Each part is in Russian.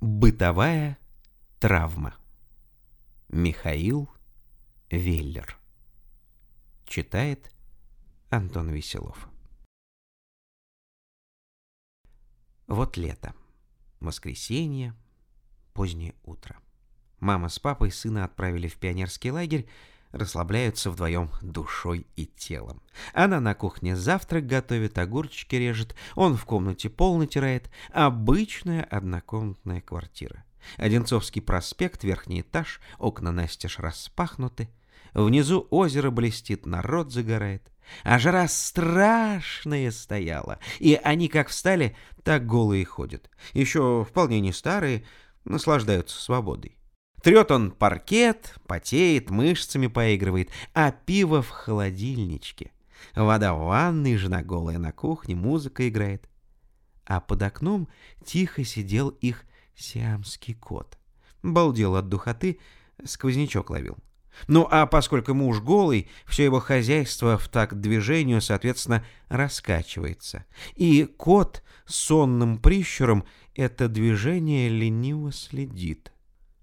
Бытовая травма. Михаил Веллер. Читает Антон Веселов. Вот лето. Воскресенье. Позднее утро. Мама с папой сына отправили в пионерский лагерь, расслабляются вдвоем душой и телом. Она на кухне завтрак готовит, огурчики режет, он в комнате пол натирает. Обычная однокомнатная квартира. Одинцовский проспект, верхний этаж, окна настежь распахнуты. Внизу озеро блестит, народ загорает. А жара страшная стояла, и они как встали, так голые ходят. Еще вполне не старые, наслаждаются свободой. Трет он паркет, потеет, мышцами поигрывает, а пиво в холодильничке. Вода в ванной, жена голая на кухне, музыка играет. А под окном тихо сидел их сиамский кот. Балдел от духоты, сквознячок ловил. Ну а поскольку муж голый, все его хозяйство в такт движению, соответственно, раскачивается. И кот сонным прищуром это движение лениво следит.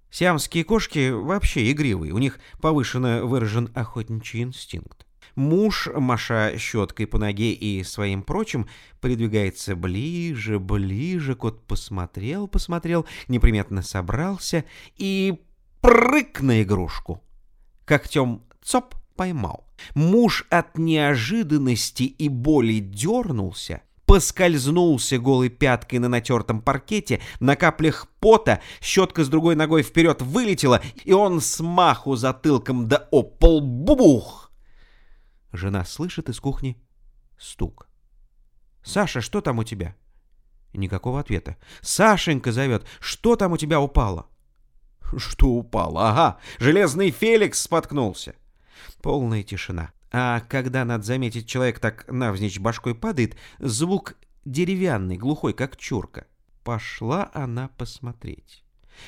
Сиамские кошки вообще игривые, у них повышенно выражен охотничий инстинкт. Муж, маша щеткой по ноге и своим прочим, придвигается ближе, ближе, кот посмотрел, посмотрел, неприметно собрался и прыг на игрушку. Когтем цоп поймал. Муж от неожиданности и боли дернулся, поскользнулся голой пяткой на натертом паркете, на каплях пота, щетка с другой ногой вперед вылетела, и он смаху затылком да опол бубух. Жена слышит из кухни стук. «Саша, что там у тебя?» Никакого ответа. «Сашенька зовет, что там у тебя упало?» «Что упало? Ага, железный Феликс споткнулся!» Полная тишина. А когда, надо заметить, человек так навзничь башкой падает, звук деревянный, глухой, как чурка. Пошла она посмотреть.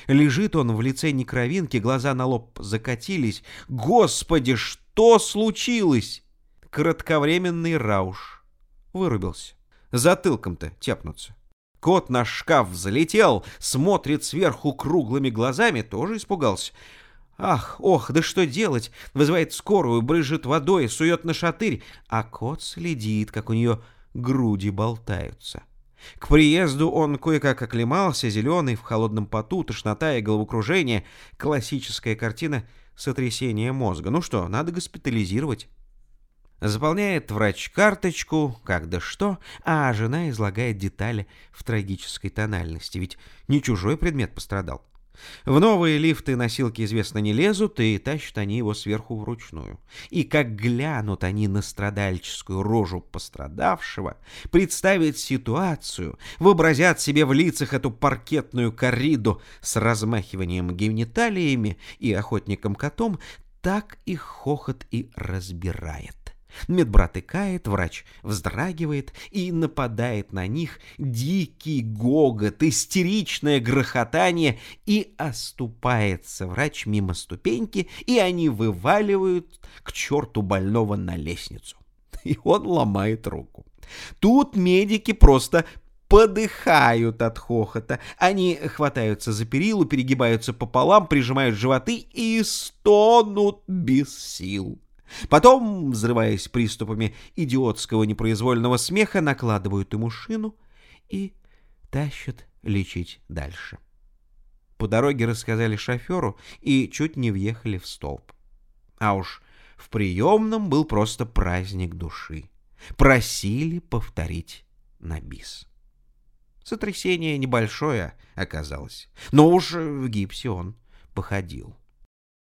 Лежит он в лице некровинки, глаза на лоб закатились. Господи, что случилось? Кратковременный рауш. Вырубился. Затылком-то тяпнуться. Кот на шкаф взлетел, смотрит сверху круглыми глазами, тоже испугался. Ах, ох, да что делать? Вызывает скорую, брызжет водой, сует на шатырь, а кот следит, как у нее груди болтаются. К приезду он кое-как оклемался, зеленый, в холодном поту, тошнота и головокружение. Классическая картина сотрясения мозга. Ну что, надо госпитализировать. Заполняет врач карточку, как да что, а жена излагает детали в трагической тональности, ведь не чужой предмет пострадал. В новые лифты носилки, известно, не лезут, и тащат они его сверху вручную. И как глянут они на страдальческую рожу пострадавшего, представят ситуацию, вообразят себе в лицах эту паркетную корриду с размахиванием гениталиями и охотником-котом, так их хохот и разбирает. Медбрат икает, врач вздрагивает и нападает на них дикий гогот, истеричное грохотание, и оступается врач мимо ступеньки, и они вываливают к черту больного на лестницу. И он ломает руку. Тут медики просто подыхают от хохота. Они хватаются за перилу, перегибаются пополам, прижимают животы и стонут без сил. Потом, взрываясь приступами идиотского непроизвольного смеха, накладывают ему шину и тащат лечить дальше. По дороге рассказали шоферу и чуть не въехали в столб. А уж в приемном был просто праздник души. Просили повторить на бис. Сотрясение небольшое оказалось, но уж в гипсе он походил.